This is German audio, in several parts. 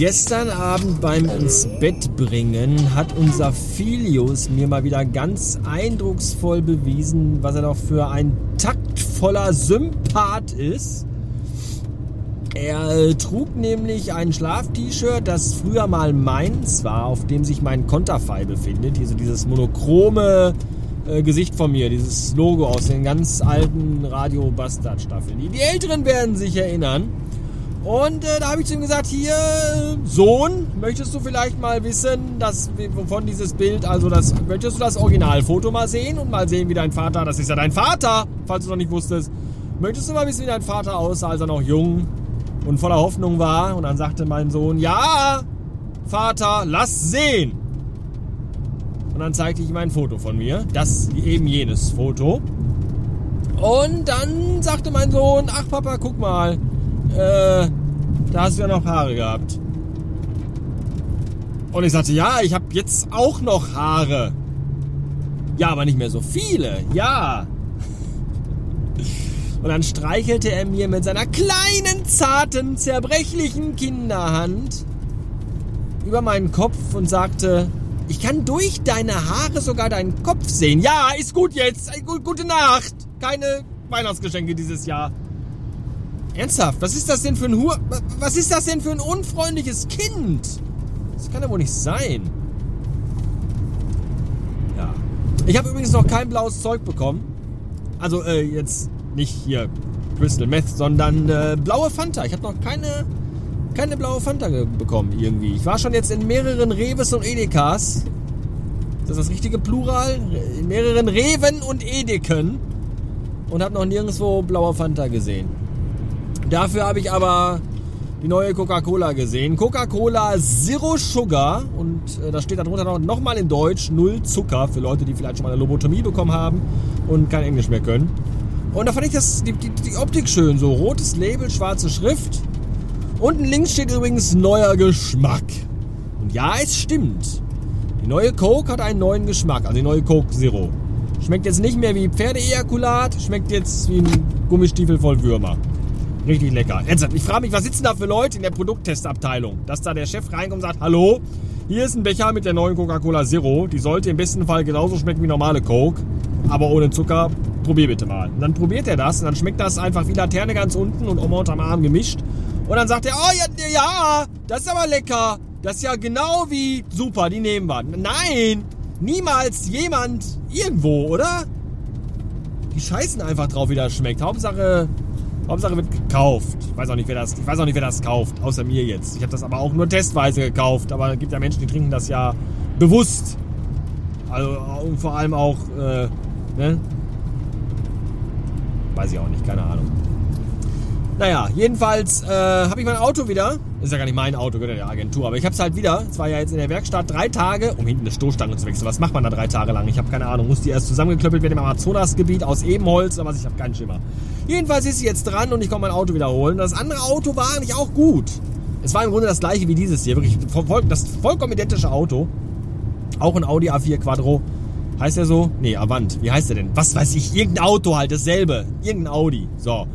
Gestern Abend beim ins Bett bringen hat unser Filius mir mal wieder ganz eindrucksvoll bewiesen, was er doch für ein taktvoller Sympath ist. Er trug nämlich ein Schlaf-T-Shirt, das früher mal meins war, auf dem sich mein Konterfei befindet. Hier so dieses monochrome äh, Gesicht von mir, dieses Logo aus den ganz alten Radio Bastard Staffeln. Die Älteren werden sich erinnern. Und äh, da habe ich zu ihm gesagt, hier, Sohn, möchtest du vielleicht mal wissen, dass, wovon dieses Bild, also das, möchtest du das Originalfoto mal sehen und mal sehen, wie dein Vater, das ist ja dein Vater, falls du noch nicht wusstest, möchtest du mal wissen, wie dein Vater aussah, als er noch jung und voller Hoffnung war? Und dann sagte mein Sohn, ja, Vater, lass sehen. Und dann zeigte ich ihm ein Foto von mir, das eben jenes Foto. Und dann sagte mein Sohn, ach Papa, guck mal, äh, da hast du ja noch Haare gehabt. Und ich sagte, ja, ich habe jetzt auch noch Haare. Ja, aber nicht mehr so viele. Ja. Und dann streichelte er mir mit seiner kleinen, zarten, zerbrechlichen Kinderhand über meinen Kopf und sagte, ich kann durch deine Haare sogar deinen Kopf sehen. Ja, ist gut jetzt. Gute Nacht. Keine Weihnachtsgeschenke dieses Jahr. Ernsthaft, was ist das denn für ein Hur... Was ist das denn für ein unfreundliches Kind? Das kann ja wohl nicht sein. Ja. Ich habe übrigens noch kein blaues Zeug bekommen. Also äh, jetzt nicht hier Crystal Meth, sondern äh, blaue Fanta. Ich habe noch keine, keine blaue Fanta bekommen irgendwie. Ich war schon jetzt in mehreren Reves und Edekas. Ist das das richtige Plural? In mehreren Reven und Edeken. Und habe noch nirgendwo blaue Fanta gesehen. Dafür habe ich aber die neue Coca-Cola gesehen. Coca-Cola Zero Sugar und äh, da steht darunter noch nochmal in Deutsch Null Zucker für Leute, die vielleicht schon mal eine Lobotomie bekommen haben und kein Englisch mehr können. Und da fand ich das, die, die, die Optik schön, so rotes Label, schwarze Schrift. Unten links steht übrigens neuer Geschmack. Und ja, es stimmt. Die neue Coke hat einen neuen Geschmack, also die neue Coke Zero. Schmeckt jetzt nicht mehr wie Pferdeejakulat, schmeckt jetzt wie ein Gummistiefel voll Würmer. Richtig lecker. Ernsthaft, ich frage mich, was sitzen da für Leute in der Produkttestabteilung? Dass da der Chef reinkommt und sagt, hallo, hier ist ein Becher mit der neuen Coca-Cola Zero. Die sollte im besten Fall genauso schmecken wie normale Coke, aber ohne Zucker. Probier bitte mal. Und dann probiert er das und dann schmeckt das einfach wie Laterne ganz unten und Oma unterm Arm gemischt. Und dann sagt er, oh ja, ja, das ist aber lecker. Das ist ja genau wie, super, die nehmen wir. Nein, niemals jemand irgendwo, oder? Die scheißen einfach drauf, wie das schmeckt. Hauptsache, Hauptsache wird gekauft. Ich weiß auch nicht, wer das, ich weiß auch nicht, wer das kauft, außer mir jetzt. Ich habe das aber auch nur testweise gekauft. Aber es gibt ja Menschen, die trinken das ja bewusst. Also und vor allem auch, äh, ne? Weiß ich auch nicht, keine Ahnung. Naja, jedenfalls äh, habe ich mein Auto wieder. Ist ja gar nicht mein Auto, gehört ja der Agentur. Aber ich habe es halt wieder. Es war ja jetzt in der Werkstatt drei Tage, um hinten eine Stoßstange zu wechseln. Was macht man da drei Tage lang? Ich habe keine Ahnung. Muss die erst zusammengeklöppelt werden im Amazonasgebiet aus Ebenholz oder was? Ich habe keinen Schimmer. Jedenfalls ist sie jetzt dran und ich komme mein Auto wiederholen. Das andere Auto war eigentlich auch gut. Es war im Grunde das gleiche wie dieses hier. Wirklich das vollkommen identische Auto. Auch ein Audi A4 Quattro. Heißt der so? Nee, Avant. Wie heißt der denn? Was weiß ich? Irgendein Auto halt, dasselbe. Irgendein Audi. So.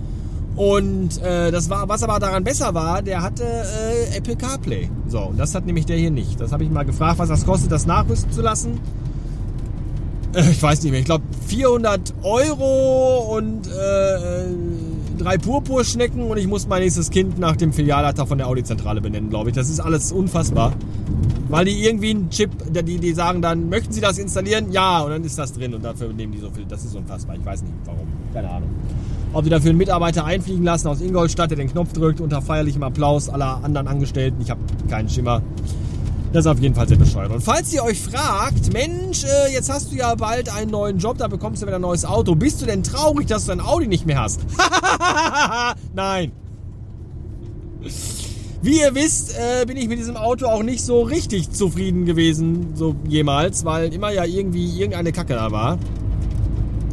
Und äh, das war, was aber daran besser war, der hatte äh, Apple CarPlay. So, und das hat nämlich der hier nicht. Das habe ich mal gefragt, was das kostet, das nachrüsten zu lassen. Äh, ich weiß nicht mehr. Ich glaube 400 Euro und äh, drei Purpurschnecken und ich muss mein nächstes Kind nach dem Filialleiter von der Audi-Zentrale benennen, glaube ich. Das ist alles unfassbar. Weil die irgendwie einen Chip, die, die sagen dann, möchten Sie das installieren? Ja, und dann ist das drin und dafür nehmen die so viel. Das ist unfassbar. Ich weiß nicht warum. Keine Ahnung ob die dafür einen Mitarbeiter einfliegen lassen aus Ingolstadt, der den Knopf drückt, unter feierlichem Applaus aller anderen Angestellten. Ich habe keinen Schimmer. Das ist auf jeden Fall sehr bescheuert. Und falls ihr euch fragt, Mensch, äh, jetzt hast du ja bald einen neuen Job, da bekommst du wieder ein neues Auto. Bist du denn traurig, dass du dein Audi nicht mehr hast? Nein. Wie ihr wisst, äh, bin ich mit diesem Auto auch nicht so richtig zufrieden gewesen, so jemals, weil immer ja irgendwie irgendeine Kacke da war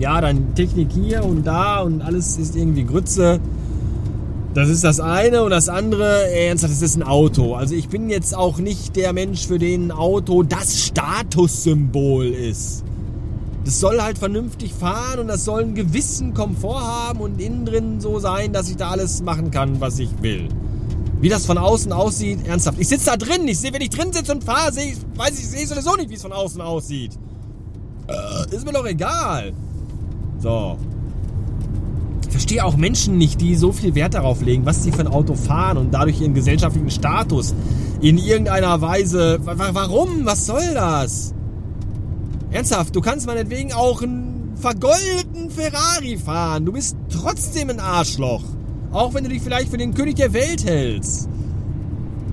ja, dann Technik hier und da und alles ist irgendwie Grütze. Das ist das eine und das andere, ernsthaft, das ist ein Auto. Also ich bin jetzt auch nicht der Mensch, für den ein Auto das Statussymbol ist. Das soll halt vernünftig fahren und das soll einen gewissen Komfort haben und innen drin so sein, dass ich da alles machen kann, was ich will. Wie das von außen aussieht, ernsthaft. Ich sitze da drin, ich sehe, wenn ich drin sitze und fahre, sehe ich, weiß ich, sehe sowieso nicht, wie es von außen aussieht. Äh, ist mir doch egal. So. Ich verstehe auch Menschen nicht, die so viel Wert darauf legen, was sie für ein Auto fahren und dadurch ihren gesellschaftlichen Status in irgendeiner Weise. Warum? Was soll das? Ernsthaft, du kannst meinetwegen auch einen vergoldeten Ferrari fahren. Du bist trotzdem ein Arschloch. Auch wenn du dich vielleicht für den König der Welt hältst.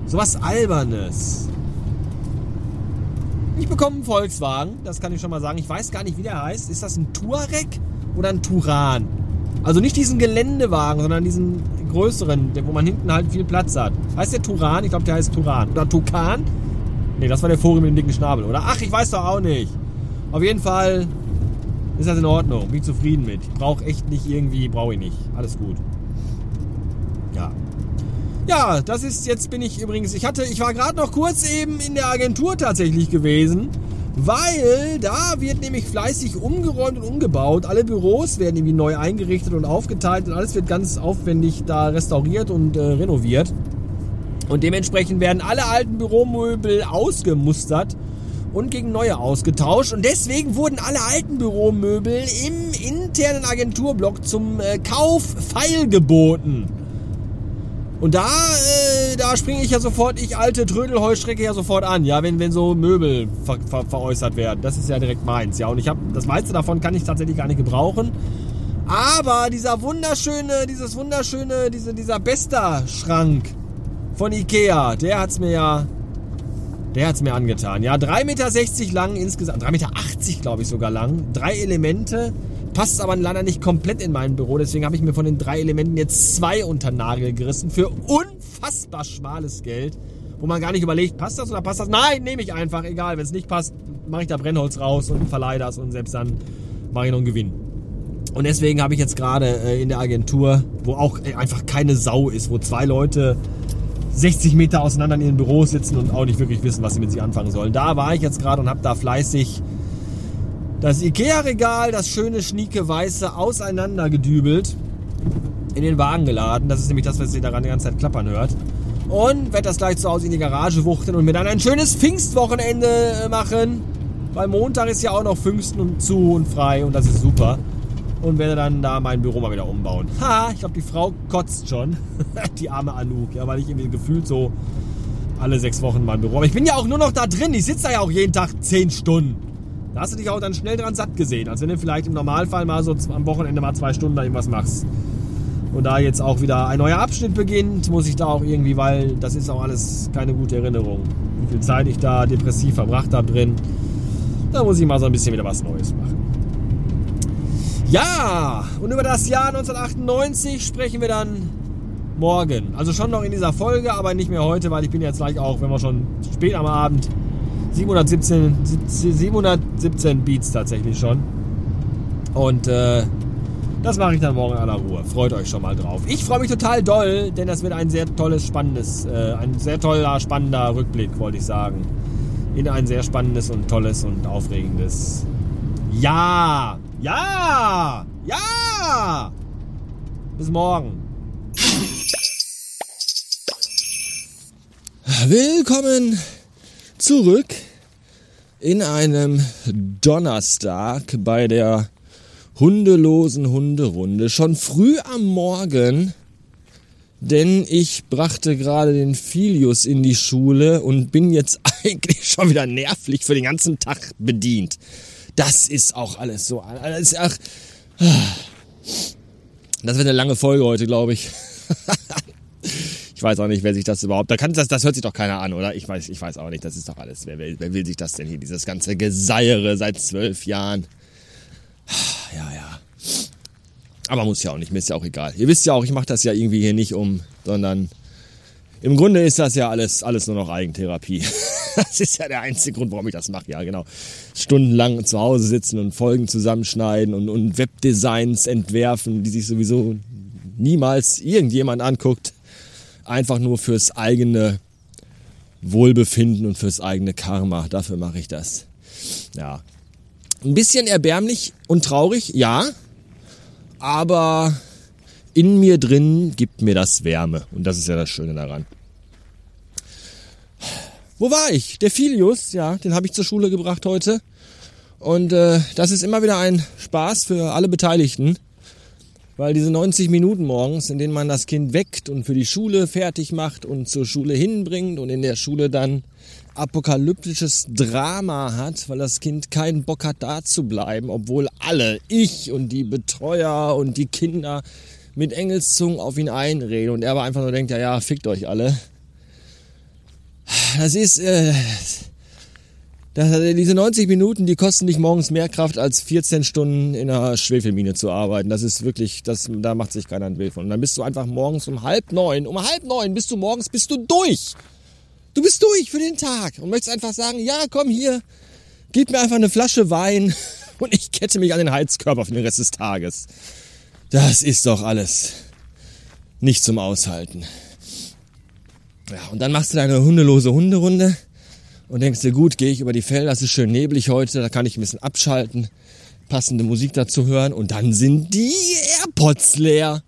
Sowas Albernes. Ich bekomme einen Volkswagen, das kann ich schon mal sagen. Ich weiß gar nicht, wie der heißt. Ist das ein Touareg oder ein Turan? Also nicht diesen Geländewagen, sondern diesen größeren, wo man hinten halt viel Platz hat. Heißt der Turan? Ich glaube, der heißt Turan. Oder Tukan? Nee, das war der Vogel mit dem dicken Schnabel, oder? Ach, ich weiß doch auch nicht. Auf jeden Fall ist das in Ordnung. Bin zufrieden mit. Ich brauche echt nicht irgendwie, brauche ich nicht. Alles gut. Ja. Ja, das ist, jetzt bin ich übrigens, ich hatte, ich war gerade noch kurz eben in der Agentur tatsächlich gewesen, weil da wird nämlich fleißig umgeräumt und umgebaut. Alle Büros werden irgendwie neu eingerichtet und aufgeteilt und alles wird ganz aufwendig da restauriert und äh, renoviert. Und dementsprechend werden alle alten Büromöbel ausgemustert und gegen neue ausgetauscht. Und deswegen wurden alle alten Büromöbel im internen Agenturblock zum äh, Kauf feilgeboten. Und da, äh, da springe ich ja sofort, ich alte Trödelheuschrecke ja sofort an, ja, wenn, wenn so Möbel ver, ver, veräußert werden. Das ist ja direkt meins, ja. Und ich habe, das meiste davon kann ich tatsächlich gar nicht gebrauchen. Aber dieser wunderschöne, dieses wunderschöne, diese, dieser Besta-Schrank von Ikea, der hat's mir ja der hat es mir angetan. Ja, 3,60 Meter lang insgesamt, 3,80 Meter glaube ich sogar lang. Drei Elemente. Passt aber leider nicht komplett in mein Büro. Deswegen habe ich mir von den drei Elementen jetzt zwei unter Nagel gerissen. Für unfassbar schmales Geld. Wo man gar nicht überlegt, passt das oder passt das? Nein, nehme ich einfach. Egal, wenn es nicht passt, mache ich da Brennholz raus und verleihe das. Und selbst dann mache ich noch einen Gewinn. Und deswegen habe ich jetzt gerade äh, in der Agentur, wo auch äh, einfach keine Sau ist, wo zwei Leute 60 Meter auseinander in ihren Büros sitzen und auch nicht wirklich wissen, was sie mit sich anfangen sollen. Da war ich jetzt gerade und habe da fleißig das Ikea-Regal, das schöne, schnieke, weiße, auseinandergedübelt, in den Wagen geladen. Das ist nämlich das, was ihr daran die ganze Zeit klappern hört. Und werde das gleich zu Hause in die Garage wuchten und mir dann ein schönes Pfingstwochenende äh, machen. Weil Montag ist ja auch noch Pfingsten und zu und frei und das ist super und werde dann da mein Büro mal wieder umbauen. Ha, ich glaube, die Frau kotzt schon. die arme Anouk, ja, weil ich irgendwie gefühlt so alle sechs Wochen mein Büro. Aber ich bin ja auch nur noch da drin. Ich sitze da ja auch jeden Tag zehn Stunden. Da hast du dich auch dann schnell dran satt gesehen. Als wenn du vielleicht im Normalfall mal so am Wochenende mal zwei Stunden da irgendwas machst. Und da jetzt auch wieder ein neuer Abschnitt beginnt, muss ich da auch irgendwie, weil das ist auch alles keine gute Erinnerung. Wie viel Zeit ich da depressiv verbracht habe drin. Da muss ich mal so ein bisschen wieder was Neues machen. Ja, und über das Jahr 1998 sprechen wir dann morgen. Also schon noch in dieser Folge, aber nicht mehr heute, weil ich bin jetzt gleich auch, wenn wir schon spät am Abend, 717, 717 Beats tatsächlich schon. Und äh, das mache ich dann morgen in aller Ruhe. Freut euch schon mal drauf. Ich freue mich total doll, denn das wird ein sehr tolles, spannendes, äh, ein sehr toller, spannender Rückblick, wollte ich sagen. In ein sehr spannendes und tolles und aufregendes Ja! Ja! Ja! Bis morgen. Willkommen zurück in einem Donnerstag bei der hundelosen Hunderunde. Schon früh am Morgen, denn ich brachte gerade den Filius in die Schule und bin jetzt eigentlich schon wieder nervlich für den ganzen Tag bedient. Das ist auch alles so. Alles, ach, das wird eine lange Folge heute, glaube ich. ich weiß auch nicht, wer sich das überhaupt. Da kann das, das hört sich doch keiner an, oder? Ich weiß, ich weiß auch nicht. Das ist doch alles. Wer, wer, wer will sich das denn hier? Dieses ganze Geseiere seit zwölf Jahren. Ja, ja. Aber muss ja auch nicht. Mir ist ja auch egal. Ihr wisst ja auch, ich mache das ja irgendwie hier nicht um, sondern im Grunde ist das ja alles, alles nur noch Eigentherapie. Das ist ja der einzige Grund, warum ich das mache. Ja, genau. Stundenlang zu Hause sitzen und Folgen zusammenschneiden und, und Webdesigns entwerfen, die sich sowieso niemals irgendjemand anguckt. Einfach nur fürs eigene Wohlbefinden und fürs eigene Karma. Dafür mache ich das. Ja. Ein bisschen erbärmlich und traurig, ja. Aber in mir drin gibt mir das Wärme. Und das ist ja das Schöne daran. Wo war ich? Der Filius, ja, den habe ich zur Schule gebracht heute. Und äh, das ist immer wieder ein Spaß für alle Beteiligten, weil diese 90 Minuten morgens, in denen man das Kind weckt und für die Schule fertig macht und zur Schule hinbringt und in der Schule dann apokalyptisches Drama hat, weil das Kind keinen Bock hat, da zu bleiben, obwohl alle, ich und die Betreuer und die Kinder mit Engelszungen auf ihn einreden und er aber einfach nur denkt, ja, ja, fickt euch alle. Das ist, äh, das, diese 90 Minuten, die kosten dich morgens mehr Kraft als 14 Stunden in einer Schwefelmine zu arbeiten. Das ist wirklich, das, da macht sich keiner ein Bild von. Und dann bist du einfach morgens um halb neun, um halb neun bist du morgens, bist du durch. Du bist durch für den Tag und möchtest einfach sagen, ja, komm hier, gib mir einfach eine Flasche Wein und ich kette mich an den Heizkörper für den Rest des Tages. Das ist doch alles nicht zum Aushalten. Ja, und dann machst du deine hundelose Hunderunde und denkst dir, gut, gehe ich über die Felder, es ist schön neblig heute, da kann ich ein bisschen abschalten, passende Musik dazu hören und dann sind die AirPods leer.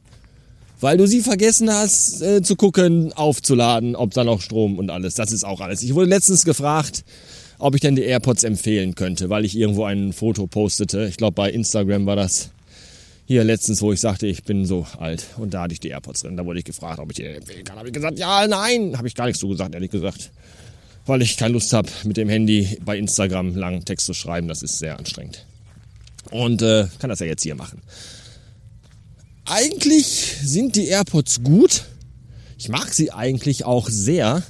Weil du sie vergessen hast äh, zu gucken, aufzuladen, ob da noch Strom und alles. Das ist auch alles. Ich wurde letztens gefragt, ob ich denn die AirPods empfehlen könnte, weil ich irgendwo ein Foto postete. Ich glaube bei Instagram war das hier letztens, wo ich sagte, ich bin so alt und da hatte ich die AirPods drin. Da wurde ich gefragt, ob ich die empfehlen kann. Habe ich gesagt, ja, nein, habe ich gar nichts so gesagt, ehrlich gesagt weil ich keine Lust habe, mit dem Handy bei Instagram langen Text zu schreiben. Das ist sehr anstrengend. Und äh, kann das ja jetzt hier machen. Eigentlich sind die AirPods gut. Ich mag sie eigentlich auch sehr.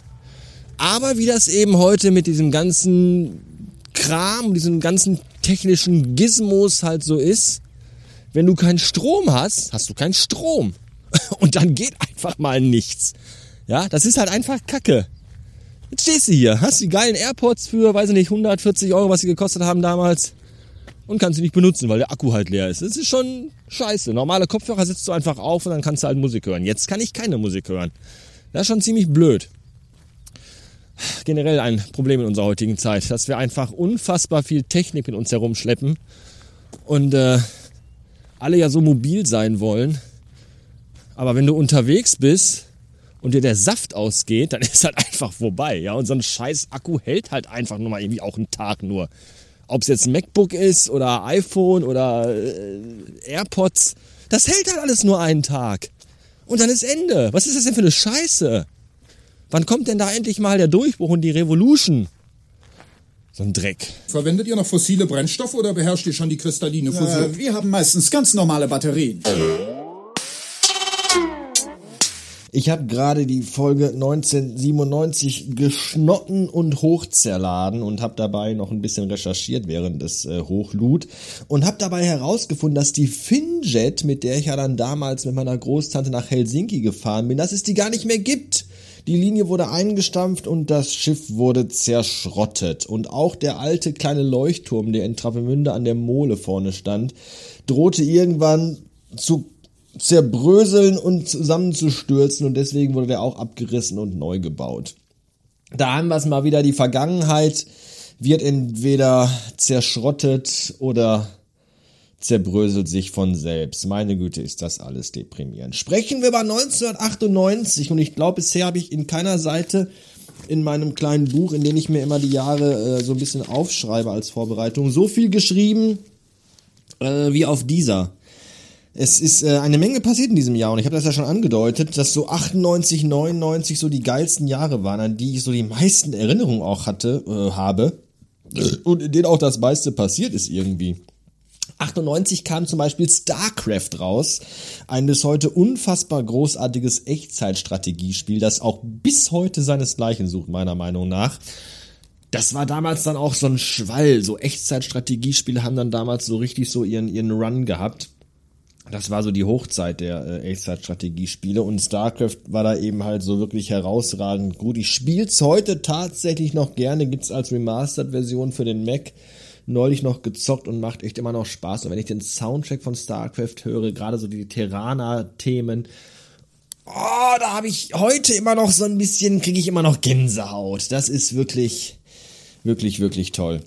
Aber wie das eben heute mit diesem ganzen Kram, diesen ganzen technischen Gizmos halt so ist, wenn du keinen Strom hast, hast du keinen Strom. Und dann geht einfach mal nichts. Ja, das ist halt einfach Kacke. Jetzt stehst du hier, hast die geilen AirPods für, weiß ich nicht, 140 Euro, was sie gekostet haben damals und kannst sie nicht benutzen, weil der Akku halt leer ist. Das ist schon scheiße. Normale Kopfhörer setzt du einfach auf und dann kannst du halt Musik hören. Jetzt kann ich keine Musik hören. Das ist schon ziemlich blöd. Generell ein Problem in unserer heutigen Zeit, dass wir einfach unfassbar viel Technik mit uns herumschleppen und äh, alle ja so mobil sein wollen. Aber wenn du unterwegs bist, und dir der Saft ausgeht, dann ist halt einfach vorbei. Ja, und so ein scheiß Akku hält halt einfach nur mal irgendwie auch einen Tag nur. Ob es jetzt ein MacBook ist oder iPhone oder äh, AirPods, das hält halt alles nur einen Tag. Und dann ist Ende. Was ist das denn für eine Scheiße? Wann kommt denn da endlich mal der Durchbruch und die Revolution? So ein Dreck. Verwendet ihr noch fossile Brennstoffe oder beherrscht ihr schon die kristalline Fusion? Äh, wir haben meistens ganz normale Batterien. Ich habe gerade die Folge 1997 geschnotten und hochzerladen und habe dabei noch ein bisschen recherchiert während des äh, Hochlud und habe dabei herausgefunden, dass die Finjet, mit der ich ja dann damals mit meiner Großtante nach Helsinki gefahren bin, dass es die gar nicht mehr gibt. Die Linie wurde eingestampft und das Schiff wurde zerschrottet. Und auch der alte kleine Leuchtturm, der in Travemünde an der Mole vorne stand, drohte irgendwann zu zerbröseln und zusammenzustürzen und deswegen wurde der auch abgerissen und neu gebaut. Da haben wir es mal wieder, die Vergangenheit wird entweder zerschrottet oder zerbröselt sich von selbst. Meine Güte, ist das alles deprimierend. Sprechen wir über 1998 und ich glaube, bisher habe ich in keiner Seite in meinem kleinen Buch, in dem ich mir immer die Jahre äh, so ein bisschen aufschreibe als Vorbereitung, so viel geschrieben äh, wie auf dieser. Es ist äh, eine Menge passiert in diesem Jahr und ich habe das ja schon angedeutet, dass so 98, 99 so die geilsten Jahre waren, an die ich so die meisten Erinnerungen auch hatte, äh, habe und in denen auch das meiste passiert ist irgendwie. 98 kam zum Beispiel StarCraft raus, ein bis heute unfassbar großartiges Echtzeitstrategiespiel, das auch bis heute seinesgleichen sucht, meiner Meinung nach. Das war damals dann auch so ein Schwall, so Echtzeitstrategiespiele haben dann damals so richtig so ihren, ihren Run gehabt das war so die Hochzeit der äh, Echtzeit-Strategiespiele und StarCraft war da eben halt so wirklich herausragend gut. Ich spiel's heute tatsächlich noch gerne, gibt's als Remastered-Version für den Mac neulich noch gezockt und macht echt immer noch Spaß. Und wenn ich den Soundtrack von StarCraft höre, gerade so die Terraner-Themen, oh, da habe ich heute immer noch so ein bisschen, kriege ich immer noch Gänsehaut. Das ist wirklich, wirklich, wirklich toll.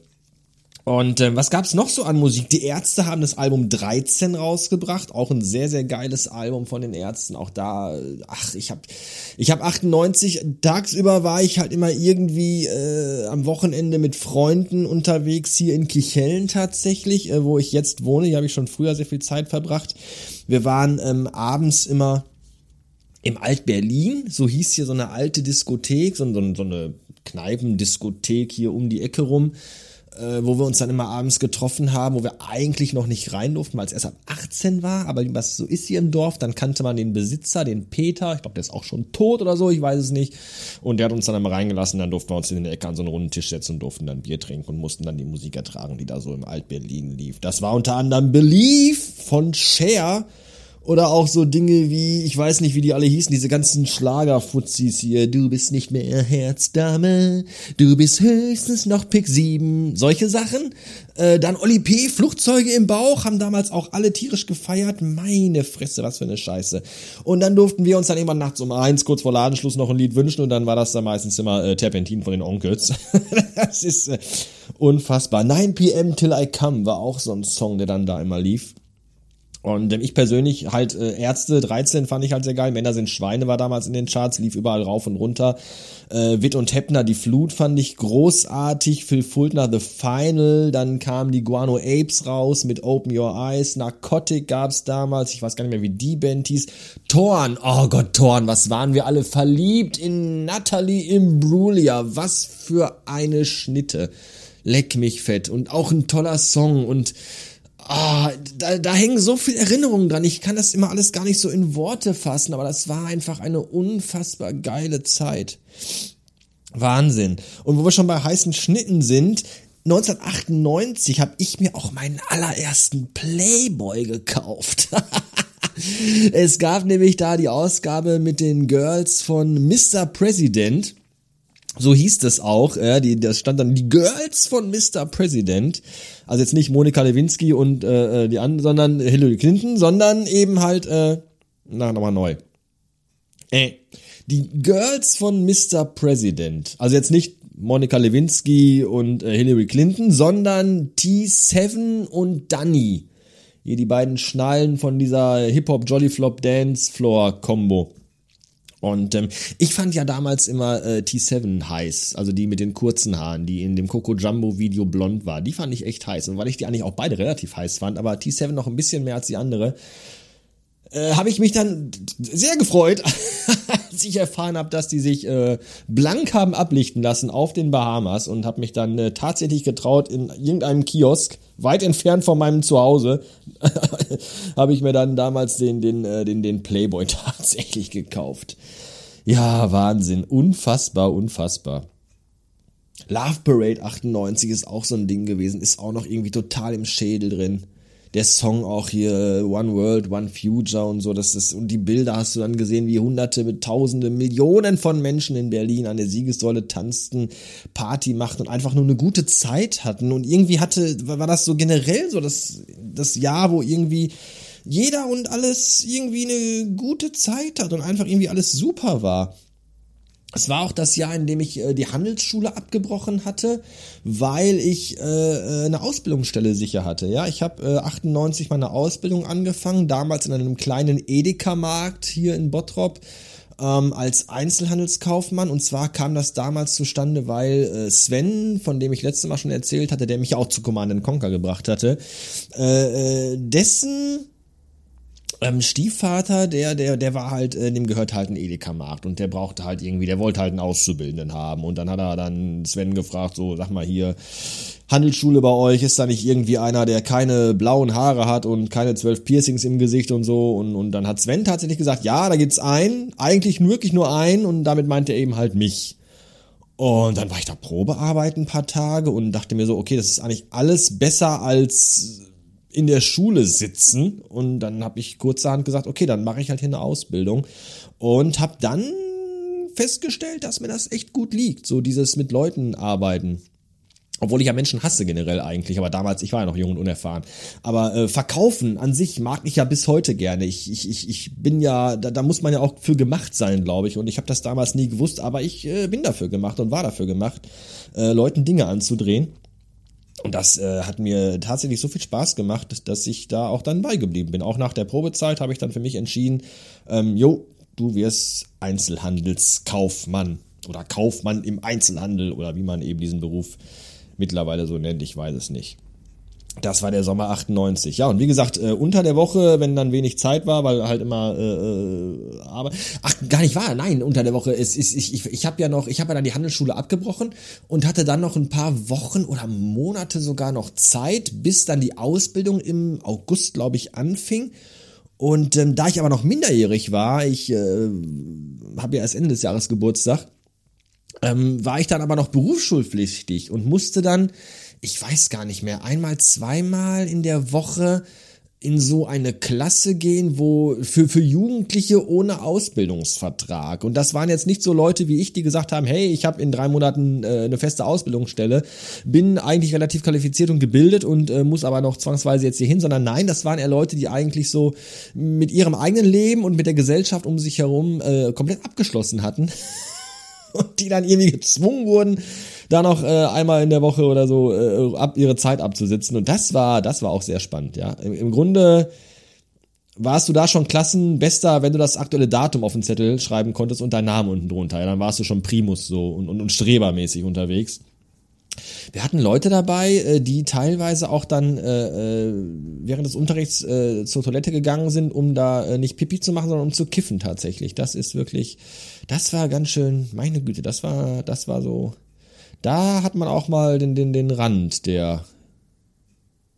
Und äh, was gab's noch so an Musik? Die Ärzte haben das Album 13 rausgebracht, auch ein sehr sehr geiles Album von den Ärzten. Auch da, ach, ich habe ich habe 98 tagsüber war ich halt immer irgendwie äh, am Wochenende mit Freunden unterwegs hier in Kichellen tatsächlich, äh, wo ich jetzt wohne. Hier habe ich schon früher sehr viel Zeit verbracht. Wir waren ähm, abends immer im Alt-Berlin, so hieß hier so eine alte Diskothek, so, so, so eine Kneipendiskothek hier um die Ecke rum äh, wo wir uns dann immer abends getroffen haben, wo wir eigentlich noch nicht rein durften, weil es erst ab 18 war, aber was so ist hier im Dorf, dann kannte man den Besitzer, den Peter, ich glaube, der ist auch schon tot oder so, ich weiß es nicht, und der hat uns dann einmal reingelassen, dann durften wir uns in der Ecke an so einen runden Tisch setzen und durften dann Bier trinken und mussten dann die Musik ertragen, die da so im Alt-Berlin lief. Das war unter anderem Believe von Cher, oder auch so Dinge wie, ich weiß nicht, wie die alle hießen, diese ganzen Schlagerfuzis hier. Du bist nicht mehr Herzdame, du bist höchstens noch Pick 7. Solche Sachen. Äh, dann Oli P., Flugzeuge im Bauch, haben damals auch alle tierisch gefeiert. Meine Fresse, was für eine Scheiße. Und dann durften wir uns dann immer nachts um eins, kurz vor Ladenschluss, noch ein Lied wünschen und dann war das dann meistens immer äh, Terpentin von den Onkels. das ist äh, unfassbar. 9 p.m. Till I Come war auch so ein Song, der dann da immer lief. Und ähm, ich persönlich halt äh, Ärzte 13 fand ich halt sehr geil. Männer sind Schweine war damals in den Charts, lief überall rauf und runter. Äh, Witt und Heppner, die Flut fand ich großartig. Phil Fultner, The Final. Dann kamen die Guano Apes raus mit Open Your Eyes. Narcotic gab's damals. Ich weiß gar nicht mehr, wie die Band hieß. Thorn. Oh Gott, Thorn. Was waren wir alle verliebt in Natalie Imbruglia. Was für eine Schnitte. Leck mich fett. Und auch ein toller Song und Ah, da, da hängen so viele Erinnerungen dran. Ich kann das immer alles gar nicht so in Worte fassen, aber das war einfach eine unfassbar geile Zeit. Wahnsinn. Und wo wir schon bei heißen Schnitten sind, 1998 habe ich mir auch meinen allerersten Playboy gekauft. es gab nämlich da die Ausgabe mit den Girls von Mr. President. So hieß das auch, ja, die, das stand dann die Girls von Mr. President. Also jetzt nicht Monika Lewinsky und äh, äh, die anderen, sondern Hillary Clinton, sondern eben halt, äh, na, nochmal neu. Äh, die Girls von Mr. President. Also jetzt nicht Monika Lewinsky und äh, Hillary Clinton, sondern T7 und Dunny. Hier die beiden Schnallen von dieser Hip-Hop Jolly Flop Dance Floor Combo. Und ähm, ich fand ja damals immer äh, T7 heiß, also die mit den kurzen Haaren, die in dem Coco Jumbo Video blond war. Die fand ich echt heiß. Und weil ich die eigentlich auch beide relativ heiß fand, aber T7 noch ein bisschen mehr als die andere, äh, habe ich mich dann sehr gefreut, als ich erfahren habe, dass die sich äh, blank haben ablichten lassen auf den Bahamas und habe mich dann äh, tatsächlich getraut, in irgendeinem Kiosk, weit entfernt von meinem Zuhause, habe ich mir dann damals den, den, äh, den, den Playboy tatsächlich gekauft. Ja, Wahnsinn. Unfassbar, unfassbar. Love Parade 98 ist auch so ein Ding gewesen, ist auch noch irgendwie total im Schädel drin der Song auch hier One World, One Future und so, das ist, und die Bilder hast du dann gesehen, wie hunderte, mit tausende, Millionen von Menschen in Berlin an der Siegessäule tanzten, Party machten und einfach nur eine gute Zeit hatten und irgendwie hatte, war das so generell so das, das Jahr, wo irgendwie jeder und alles irgendwie eine gute Zeit hat und einfach irgendwie alles super war. Es war auch das Jahr, in dem ich äh, die Handelsschule abgebrochen hatte, weil ich äh, äh eine Ausbildungsstelle sicher hatte. Ja, ich habe äh, 98 meine Ausbildung angefangen, damals in einem kleinen Edeka-Markt hier in Bottrop ähm, als Einzelhandelskaufmann. Und zwar kam das damals zustande, weil äh, Sven, von dem ich letztes Mal schon erzählt hatte, der mich auch zu Command Conquer gebracht hatte, äh, äh, dessen ähm, Stiefvater, der, der, der war halt, äh, dem gehört halt ein Edeka-Markt und der brauchte halt irgendwie, der wollte halt einen Auszubildenden haben und dann hat er dann Sven gefragt, so, sag mal hier, Handelsschule bei euch, ist da nicht irgendwie einer, der keine blauen Haare hat und keine zwölf Piercings im Gesicht und so und, und dann hat Sven tatsächlich gesagt, ja, da gibt's einen, eigentlich wirklich nur einen und damit meint er eben halt mich. Und dann war ich da Probearbeiten ein paar Tage und dachte mir so, okay, das ist eigentlich alles besser als in der Schule sitzen und dann habe ich kurzerhand gesagt, okay, dann mache ich halt hier eine Ausbildung und habe dann festgestellt, dass mir das echt gut liegt, so dieses mit Leuten arbeiten. Obwohl ich ja Menschen hasse generell eigentlich, aber damals, ich war ja noch jung und unerfahren. Aber äh, verkaufen an sich mag ich ja bis heute gerne. Ich, ich, ich, ich bin ja, da, da muss man ja auch für gemacht sein, glaube ich. Und ich habe das damals nie gewusst, aber ich äh, bin dafür gemacht und war dafür gemacht, äh, Leuten Dinge anzudrehen. Und das äh, hat mir tatsächlich so viel Spaß gemacht, dass ich da auch dann beigeblieben bin. Auch nach der Probezeit habe ich dann für mich entschieden, ähm, jo, du wirst Einzelhandelskaufmann oder Kaufmann im Einzelhandel oder wie man eben diesen Beruf mittlerweile so nennt, ich weiß es nicht. Das war der Sommer 98. Ja, und wie gesagt, äh, unter der Woche, wenn dann wenig Zeit war, weil halt immer äh, äh, aber ach gar nicht wahr, nein, unter der Woche es ist ich ich, ich habe ja noch, ich habe ja dann die Handelsschule abgebrochen und hatte dann noch ein paar Wochen oder Monate sogar noch Zeit, bis dann die Ausbildung im August, glaube ich, anfing. Und ähm, da ich aber noch minderjährig war, ich äh, habe ja erst Ende des Jahres Geburtstag, ähm, war ich dann aber noch berufsschulpflichtig und musste dann ich weiß gar nicht mehr, einmal, zweimal in der Woche in so eine Klasse gehen, wo für, für Jugendliche ohne Ausbildungsvertrag. Und das waren jetzt nicht so Leute wie ich, die gesagt haben, hey, ich habe in drei Monaten äh, eine feste Ausbildungsstelle, bin eigentlich relativ qualifiziert und gebildet und äh, muss aber noch zwangsweise jetzt hier hin, sondern nein, das waren eher Leute, die eigentlich so mit ihrem eigenen Leben und mit der Gesellschaft um sich herum äh, komplett abgeschlossen hatten. und die dann irgendwie gezwungen wurden, da noch äh, einmal in der Woche oder so äh, ab ihre Zeit abzusitzen. Und das war, das war auch sehr spannend, ja. Im, im Grunde warst du da schon Klassenbester, wenn du das aktuelle Datum auf den Zettel schreiben konntest und deinen Namen unten drunter. Ja, dann warst du schon Primus so und, und, und strebermäßig unterwegs. Wir hatten Leute dabei, äh, die teilweise auch dann äh, äh, während des Unterrichts äh, zur Toilette gegangen sind, um da äh, nicht Pipi zu machen, sondern um zu kiffen tatsächlich. Das ist wirklich, das war ganz schön, meine Güte, das war, das war so, da hat man auch mal den, den, den Rand der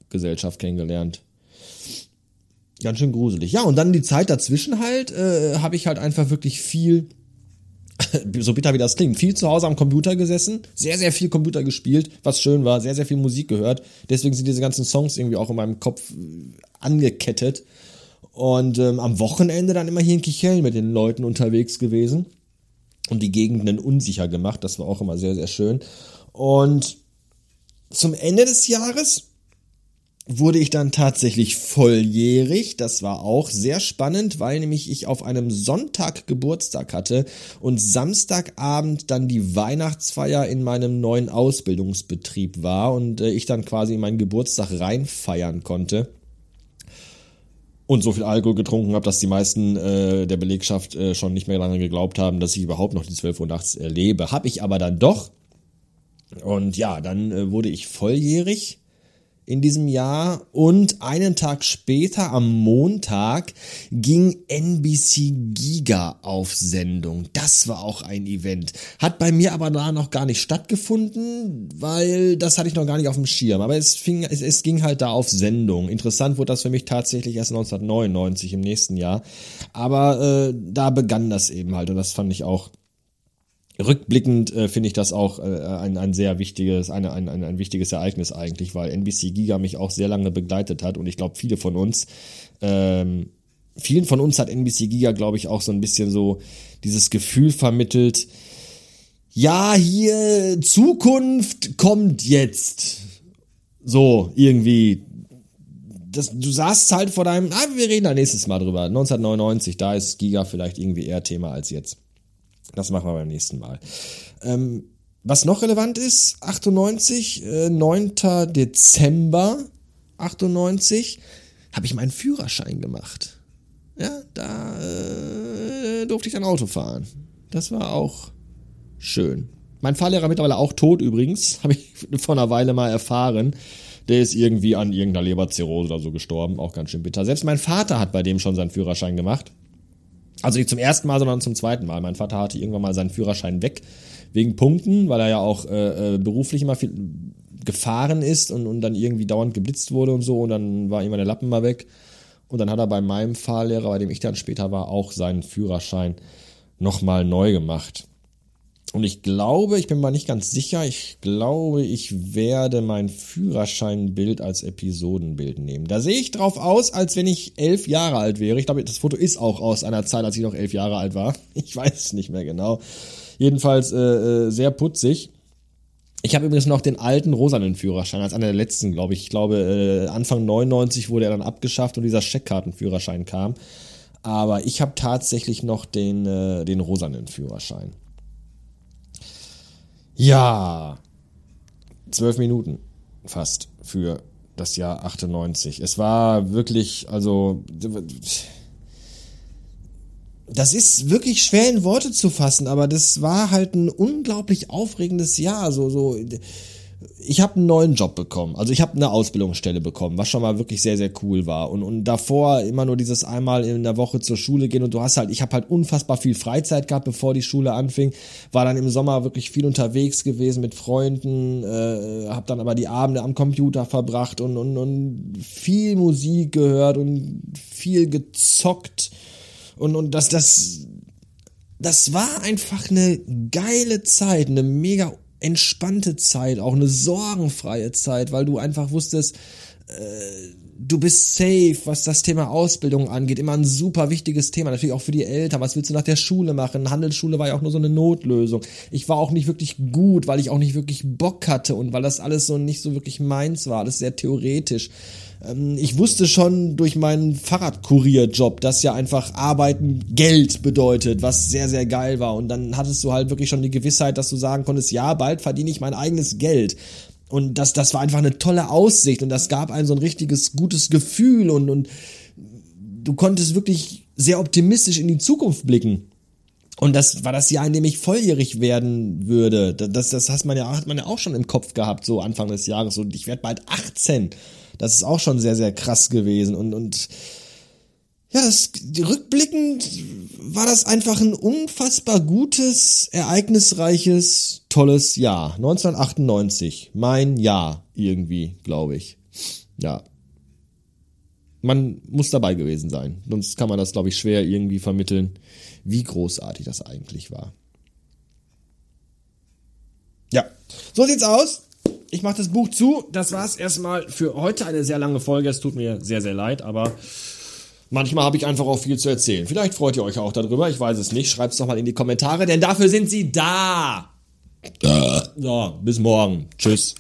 Gesellschaft kennengelernt. Ganz schön gruselig. Ja, und dann die Zeit dazwischen halt, äh, habe ich halt einfach wirklich viel, so bitter wie das klingt, viel zu Hause am Computer gesessen, sehr, sehr viel Computer gespielt, was schön war, sehr, sehr viel Musik gehört. Deswegen sind diese ganzen Songs irgendwie auch in meinem Kopf äh, angekettet. Und ähm, am Wochenende dann immer hier in Kichel mit den Leuten unterwegs gewesen und die Gegenden unsicher gemacht. Das war auch immer sehr, sehr schön. Und zum Ende des Jahres wurde ich dann tatsächlich volljährig. Das war auch sehr spannend, weil nämlich ich auf einem Sonntag Geburtstag hatte und Samstagabend dann die Weihnachtsfeier in meinem neuen Ausbildungsbetrieb war und äh, ich dann quasi in meinen Geburtstag reinfeiern konnte und so viel Alkohol getrunken habe, dass die meisten äh, der Belegschaft äh, schon nicht mehr lange geglaubt haben, dass ich überhaupt noch die 12 Uhr nachts erlebe. Habe ich aber dann doch. Und ja, dann äh, wurde ich volljährig in diesem Jahr und einen Tag später am Montag ging NBC Giga auf Sendung. Das war auch ein Event. Hat bei mir aber da noch gar nicht stattgefunden, weil das hatte ich noch gar nicht auf dem Schirm. Aber es, fing, es, es ging halt da auf Sendung. Interessant wurde das für mich tatsächlich erst 1999 im nächsten Jahr. Aber äh, da begann das eben halt und das fand ich auch rückblickend äh, finde ich das auch äh, ein, ein sehr wichtiges, eine, ein, ein, ein wichtiges Ereignis eigentlich, weil NBC Giga mich auch sehr lange begleitet hat und ich glaube, viele von uns, ähm, vielen von uns hat NBC Giga, glaube ich, auch so ein bisschen so dieses Gefühl vermittelt, ja, hier, Zukunft kommt jetzt. So, irgendwie. Das, du saßt halt vor deinem, ah, wir reden da nächstes Mal drüber. 1999, da ist Giga vielleicht irgendwie eher Thema als jetzt. Das machen wir beim nächsten Mal. Ähm, was noch relevant ist, 98, äh, 9. Dezember 98, habe ich meinen Führerschein gemacht. Ja, da äh, durfte ich dann Auto fahren. Das war auch schön. Mein Fahrlehrer mittlerweile auch tot übrigens, habe ich vor einer Weile mal erfahren. Der ist irgendwie an irgendeiner Leberzirrhose oder so gestorben, auch ganz schön bitter. Selbst mein Vater hat bei dem schon seinen Führerschein gemacht. Also nicht zum ersten Mal, sondern zum zweiten Mal. Mein Vater hatte irgendwann mal seinen Führerschein weg wegen Punkten, weil er ja auch äh, äh, beruflich immer viel gefahren ist und, und dann irgendwie dauernd geblitzt wurde und so und dann war immer der Lappen mal weg. Und dann hat er bei meinem Fahrlehrer, bei dem ich dann später war, auch seinen Führerschein nochmal neu gemacht. Und ich glaube, ich bin mal nicht ganz sicher, ich glaube, ich werde mein Führerscheinbild als Episodenbild nehmen. Da sehe ich drauf aus, als wenn ich elf Jahre alt wäre. Ich glaube, das Foto ist auch aus einer Zeit, als ich noch elf Jahre alt war. Ich weiß es nicht mehr genau. Jedenfalls äh, äh, sehr putzig. Ich habe übrigens noch den alten rosanen Führerschein, als einer der letzten, glaube ich. Ich glaube, äh, Anfang 99 wurde er dann abgeschafft und dieser Scheckkartenführerschein kam. Aber ich habe tatsächlich noch den, äh, den rosanen Führerschein. Ja. Zwölf Minuten. fast für das Jahr 98. Es war wirklich, also das ist wirklich schwer in Worte zu fassen, aber das war halt ein unglaublich aufregendes Jahr. So, so, ich habe einen neuen Job bekommen, also ich habe eine Ausbildungsstelle bekommen, was schon mal wirklich sehr, sehr cool war. Und, und davor immer nur dieses einmal in der Woche zur Schule gehen und du hast halt, ich habe halt unfassbar viel Freizeit gehabt, bevor die Schule anfing, war dann im Sommer wirklich viel unterwegs gewesen mit Freunden, äh, habe dann aber die Abende am Computer verbracht und, und, und viel Musik gehört und viel gezockt. Und, und das, das, das war einfach eine geile Zeit, eine mega entspannte Zeit, auch eine sorgenfreie Zeit, weil du einfach wusstest, äh, du bist safe, was das Thema Ausbildung angeht. Immer ein super wichtiges Thema, natürlich auch für die Eltern. Was willst du nach der Schule machen? Handelsschule war ja auch nur so eine Notlösung. Ich war auch nicht wirklich gut, weil ich auch nicht wirklich Bock hatte und weil das alles so nicht so wirklich meins war. Alles sehr theoretisch. Ähm, ich wusste schon durch meinen Fahrradkurierjob, dass ja einfach Arbeiten Geld bedeutet, was sehr, sehr geil war. Und dann hattest du halt wirklich schon die Gewissheit, dass du sagen konntest, ja, bald verdiene ich mein eigenes Geld. Und das, das war einfach eine tolle Aussicht und das gab einem so ein richtiges, gutes Gefühl und, und du konntest wirklich sehr optimistisch in die Zukunft blicken. Und das war das Jahr, in dem ich volljährig werden würde. Das, das hat man ja, hat man ja auch schon im Kopf gehabt, so Anfang des Jahres. Und ich werde bald 18. Das ist auch schon sehr, sehr krass gewesen. Und, und ja, das, rückblickend war das einfach ein unfassbar gutes, ereignisreiches, tolles Jahr. 1998. Mein Jahr irgendwie, glaube ich. Ja. Man muss dabei gewesen sein. Sonst kann man das, glaube ich, schwer irgendwie vermitteln, wie großartig das eigentlich war. Ja, so sieht's aus ich mache das Buch zu. Das war's erstmal für heute. Eine sehr lange Folge. Es tut mir sehr, sehr leid, aber manchmal habe ich einfach auch viel zu erzählen. Vielleicht freut ihr euch auch darüber. Ich weiß es nicht. Schreibt es doch mal in die Kommentare, denn dafür sind sie da. So, bis morgen. Tschüss.